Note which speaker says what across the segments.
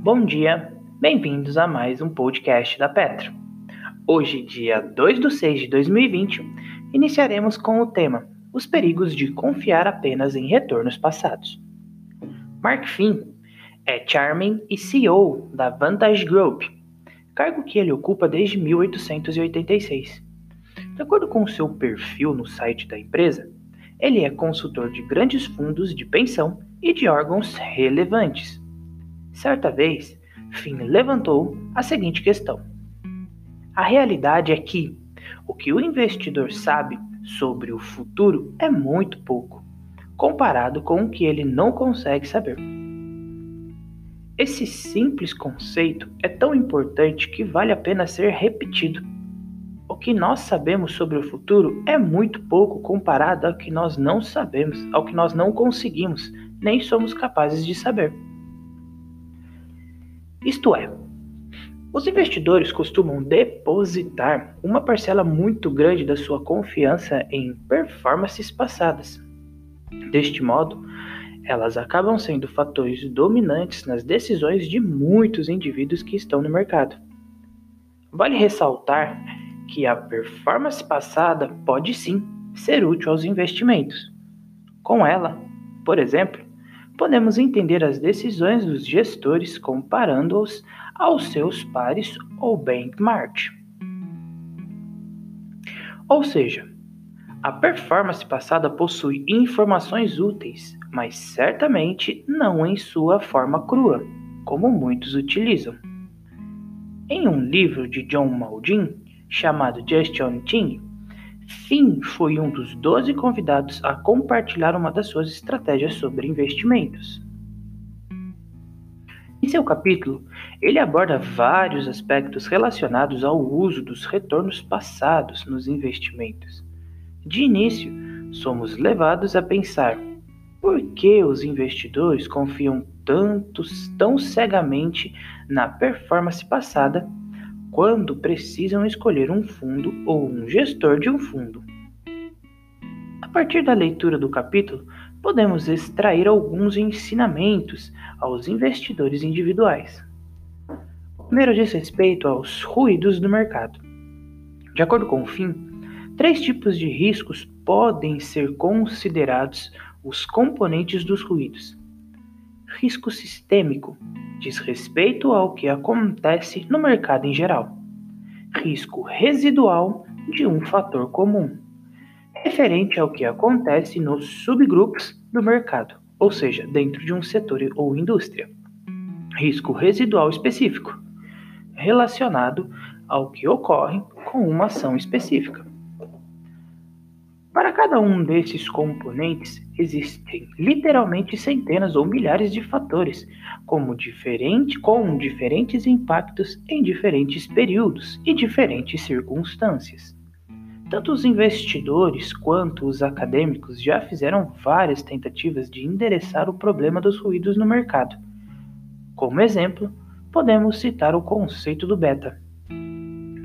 Speaker 1: Bom dia, bem-vindos a mais um podcast da Petro. Hoje, dia 2 de 6 de 2020, iniciaremos com o tema Os perigos de confiar apenas em retornos passados. Mark Finn é Chairman e CEO da Vantage Group, cargo que ele ocupa desde 1886. De acordo com seu perfil no site da empresa, ele é consultor de grandes fundos de pensão e de órgãos relevantes. Certa vez, Finn levantou a seguinte questão: A realidade é que o que o investidor sabe sobre o futuro é muito pouco, comparado com o que ele não consegue saber. Esse simples conceito é tão importante que vale a pena ser repetido. O que nós sabemos sobre o futuro é muito pouco comparado ao que nós não sabemos, ao que nós não conseguimos, nem somos capazes de saber. Isto é, os investidores costumam depositar uma parcela muito grande da sua confiança em performances passadas. Deste modo, elas acabam sendo fatores dominantes nas decisões de muitos indivíduos que estão no mercado. Vale ressaltar que a performance passada pode sim ser útil aos investimentos. Com ela, por exemplo, podemos entender as decisões dos gestores comparando-os aos seus pares ou benchmark. Ou seja, a performance passada possui informações úteis, mas certamente não em sua forma crua, como muitos utilizam. Em um livro de John Maldin, chamado Just On Thing, Finn foi um dos 12 convidados a compartilhar uma das suas estratégias sobre investimentos. Em seu capítulo, ele aborda vários aspectos relacionados ao uso dos retornos passados nos investimentos de início, somos levados a pensar por que os investidores confiam tanto, tão cegamente na performance passada quando precisam escolher um fundo ou um gestor de um fundo. A partir da leitura do capítulo, podemos extrair alguns ensinamentos aos investidores individuais. O primeiro diz respeito aos ruídos do mercado. De acordo com o FIM, Três tipos de riscos podem ser considerados os componentes dos ruídos. Risco sistêmico diz respeito ao que acontece no mercado em geral. Risco residual de um fator comum, referente ao que acontece nos subgrupos do mercado, ou seja, dentro de um setor ou indústria. Risco residual específico, relacionado ao que ocorre com uma ação específica. Para cada um desses componentes existem literalmente centenas ou milhares de fatores, como diferente, com diferentes impactos em diferentes períodos e diferentes circunstâncias. Tanto os investidores quanto os acadêmicos já fizeram várias tentativas de endereçar o problema dos ruídos no mercado. Como exemplo, podemos citar o conceito do beta.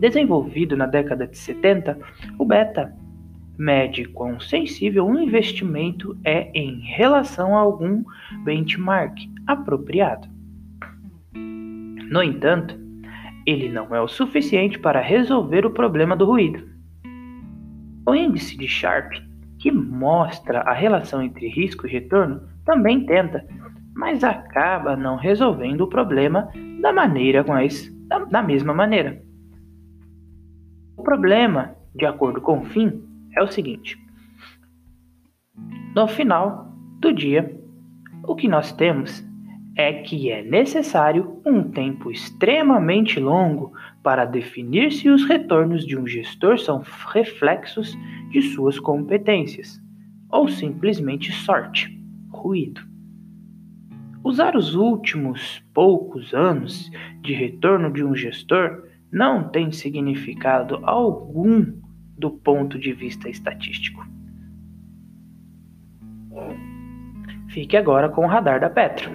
Speaker 1: Desenvolvido na década de 70, o beta mede quão sensível um investimento é em relação a algum benchmark apropriado. No entanto, ele não é o suficiente para resolver o problema do ruído. O índice de Sharp, que mostra a relação entre risco e retorno, também tenta, mas acaba não resolvendo o problema da maneira da, da mesma maneira. O problema, de acordo com o fim, é o seguinte: no final do dia, o que nós temos é que é necessário um tempo extremamente longo para definir se os retornos de um gestor são reflexos de suas competências ou simplesmente sorte, ruído. Usar os últimos poucos anos de retorno de um gestor não tem significado algum do ponto de vista estatístico. Fique agora com o radar da Petro.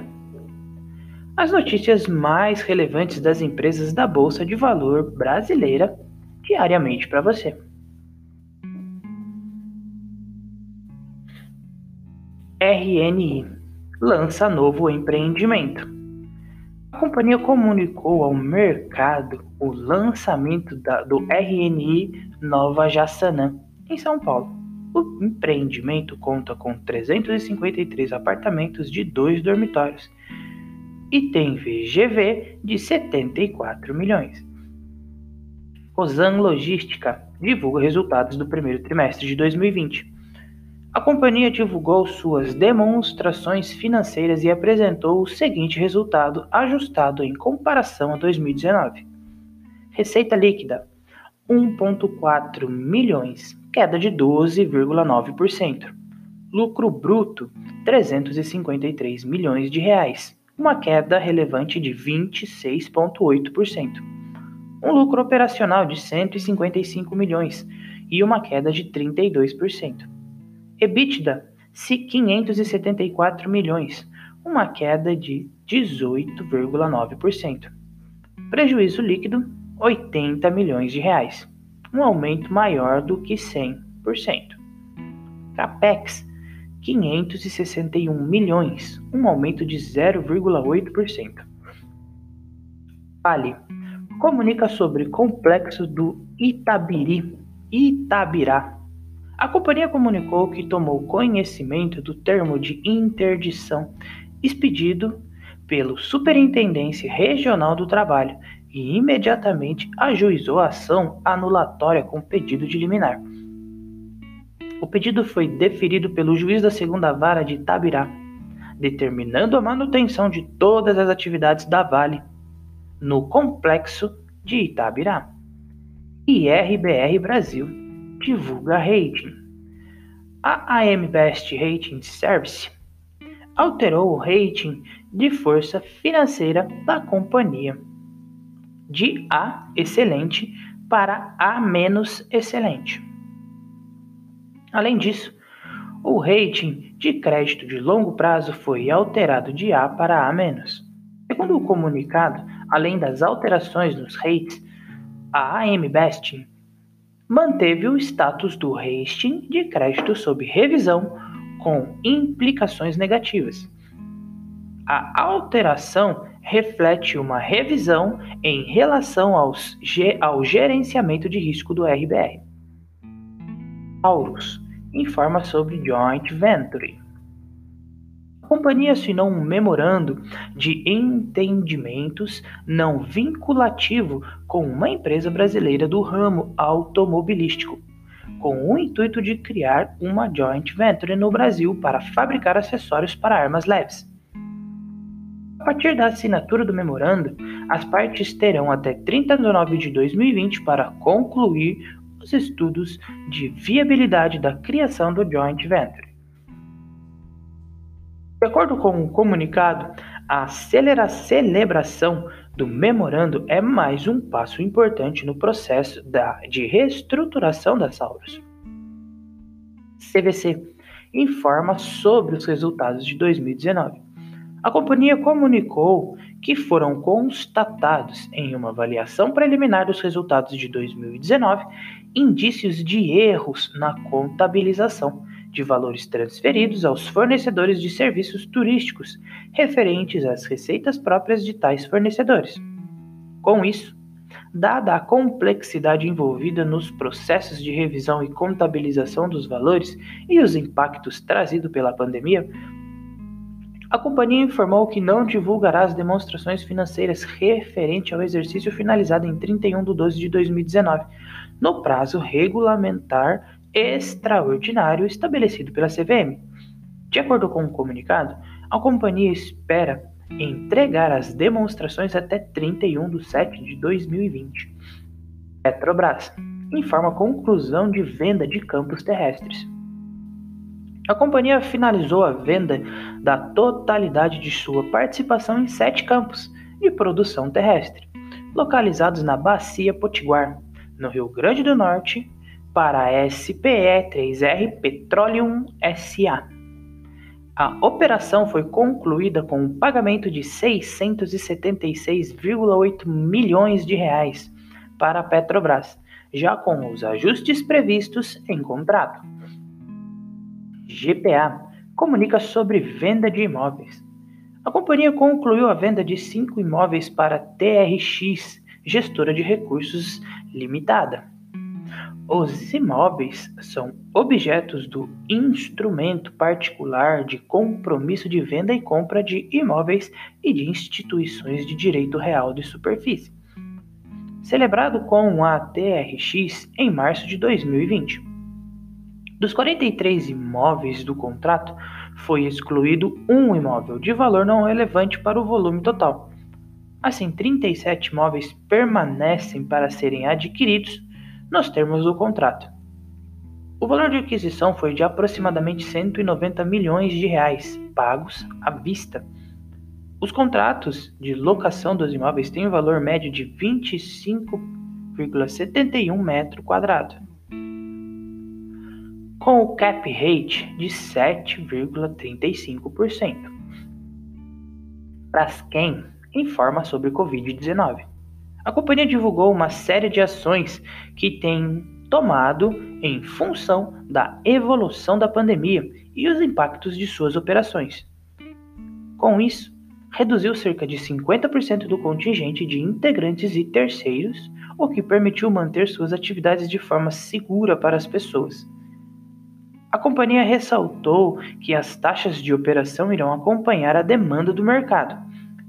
Speaker 1: As notícias mais relevantes das empresas da Bolsa de Valor brasileira diariamente para você. RNI lança novo empreendimento. A companhia comunicou ao mercado o lançamento da, do RNI Nova Jaçanã, em São Paulo. O empreendimento conta com 353 apartamentos de dois dormitórios e tem VGV de 74 milhões. Cosan Logística divulga resultados do primeiro trimestre de 2020. A companhia divulgou suas demonstrações financeiras e apresentou o seguinte resultado ajustado em comparação a 2019. Receita líquida: 1,4 milhões, queda de 12,9%. Lucro bruto: 353 milhões de reais, uma queda relevante de 26,8%. Um lucro operacional de 155 milhões e uma queda de 32%. EBITDA, 574 milhões, uma queda de 18,9%. Prejuízo líquido, 80 milhões de reais, um aumento maior do que 100%. Capex, 561 milhões, um aumento de 0,8%. Vale comunica sobre complexo do Itabiri, Itabirá, a companhia comunicou que tomou conhecimento do termo de interdição expedido pelo Superintendência Regional do Trabalho e imediatamente ajuizou a ação anulatória com pedido de liminar. O pedido foi deferido pelo juiz da segunda vara de Itabirá, determinando a manutenção de todas as atividades da Vale no complexo de Itabirá. E RBR Brasil divulga rating. A AM Best Rating Service alterou o rating de força financeira da companhia de A excelente para A menos excelente. Além disso, o rating de crédito de longo prazo foi alterado de A para A menos. Segundo o comunicado, além das alterações nos rates, a AM Best manteve o status do rating de crédito sob revisão com implicações negativas. A alteração reflete uma revisão em relação aos, ao gerenciamento de risco do RBR. Aurus informa sobre joint venture. Companhia assinou um memorando de entendimentos não vinculativo com uma empresa brasileira do ramo automobilístico, com o intuito de criar uma joint venture no Brasil para fabricar acessórios para armas leves. A partir da assinatura do memorando, as partes terão até 30 de novembro de 2020 para concluir os estudos de viabilidade da criação do joint venture. De acordo com o comunicado, a celebração do memorando é mais um passo importante no processo da, de reestruturação da Saurus. CVC informa sobre os resultados de 2019. A companhia comunicou que foram constatados em uma avaliação preliminar dos resultados de 2019 indícios de erros na contabilização de valores transferidos aos fornecedores de serviços turísticos referentes às receitas próprias de tais fornecedores. Com isso, dada a complexidade envolvida nos processos de revisão e contabilização dos valores e os impactos trazidos pela pandemia, a companhia informou que não divulgará as demonstrações financeiras referente ao exercício finalizado em 31 de 12 de 2019, no prazo regulamentar extraordinário estabelecido pela CVM. De acordo com o comunicado, a companhia espera entregar as demonstrações até 31 de 7 de 2020. Petrobras informa a conclusão de venda de campos terrestres. A companhia finalizou a venda da totalidade de sua participação em sete campos de produção terrestre, localizados na Bacia Potiguar, no Rio Grande do Norte, para a SPE3R Petroleum SA. A operação foi concluída com um pagamento de 676,8 milhões de reais para a Petrobras, já com os ajustes previstos em contrato. GPA comunica sobre venda de imóveis. A companhia concluiu a venda de cinco imóveis para a TRX, gestora de recursos limitada. Os imóveis são objetos do instrumento particular de compromisso de venda e compra de imóveis e de instituições de direito real de superfície, celebrado com a TRX em março de 2020. Dos 43 imóveis do contrato, foi excluído um imóvel de valor não relevante para o volume total. Assim, 37 imóveis permanecem para serem adquiridos nos termos do contrato. O valor de aquisição foi de aproximadamente 190 milhões de reais, pagos à vista. Os contratos de locação dos imóveis têm um valor médio de 25,71 metro quadrado com o cap rate de 7,35%. Braskem informa sobre Covid-19. A companhia divulgou uma série de ações que tem tomado em função da evolução da pandemia e os impactos de suas operações. Com isso, reduziu cerca de 50% do contingente de integrantes e terceiros, o que permitiu manter suas atividades de forma segura para as pessoas a companhia ressaltou que as taxas de operação irão acompanhar a demanda do mercado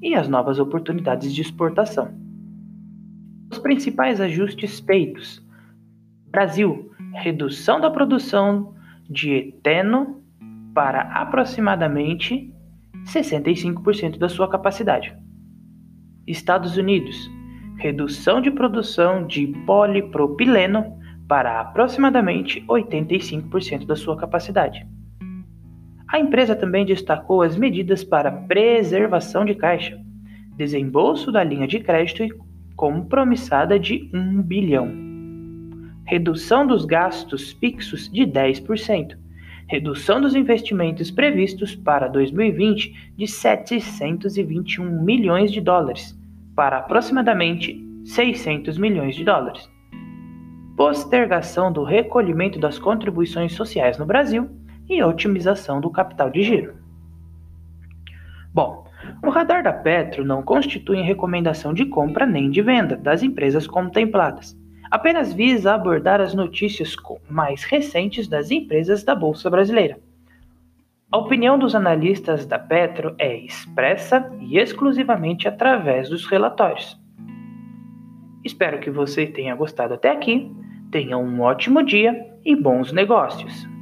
Speaker 1: e as novas oportunidades de exportação. Os principais ajustes feitos: Brasil, redução da produção de eteno para aproximadamente 65% da sua capacidade. Estados Unidos, redução de produção de polipropileno para aproximadamente 85% da sua capacidade. A empresa também destacou as medidas para preservação de caixa, desembolso da linha de crédito compromissada de 1 bilhão, redução dos gastos fixos de 10%, redução dos investimentos previstos para 2020 de 721 milhões de dólares para aproximadamente 600 milhões de dólares. Postergação do recolhimento das contribuições sociais no Brasil e otimização do capital de giro. Bom, o radar da Petro não constitui recomendação de compra nem de venda das empresas contempladas, apenas visa abordar as notícias mais recentes das empresas da Bolsa Brasileira. A opinião dos analistas da Petro é expressa e exclusivamente através dos relatórios. Espero que você tenha gostado até aqui Tenha um ótimo dia e bons negócios!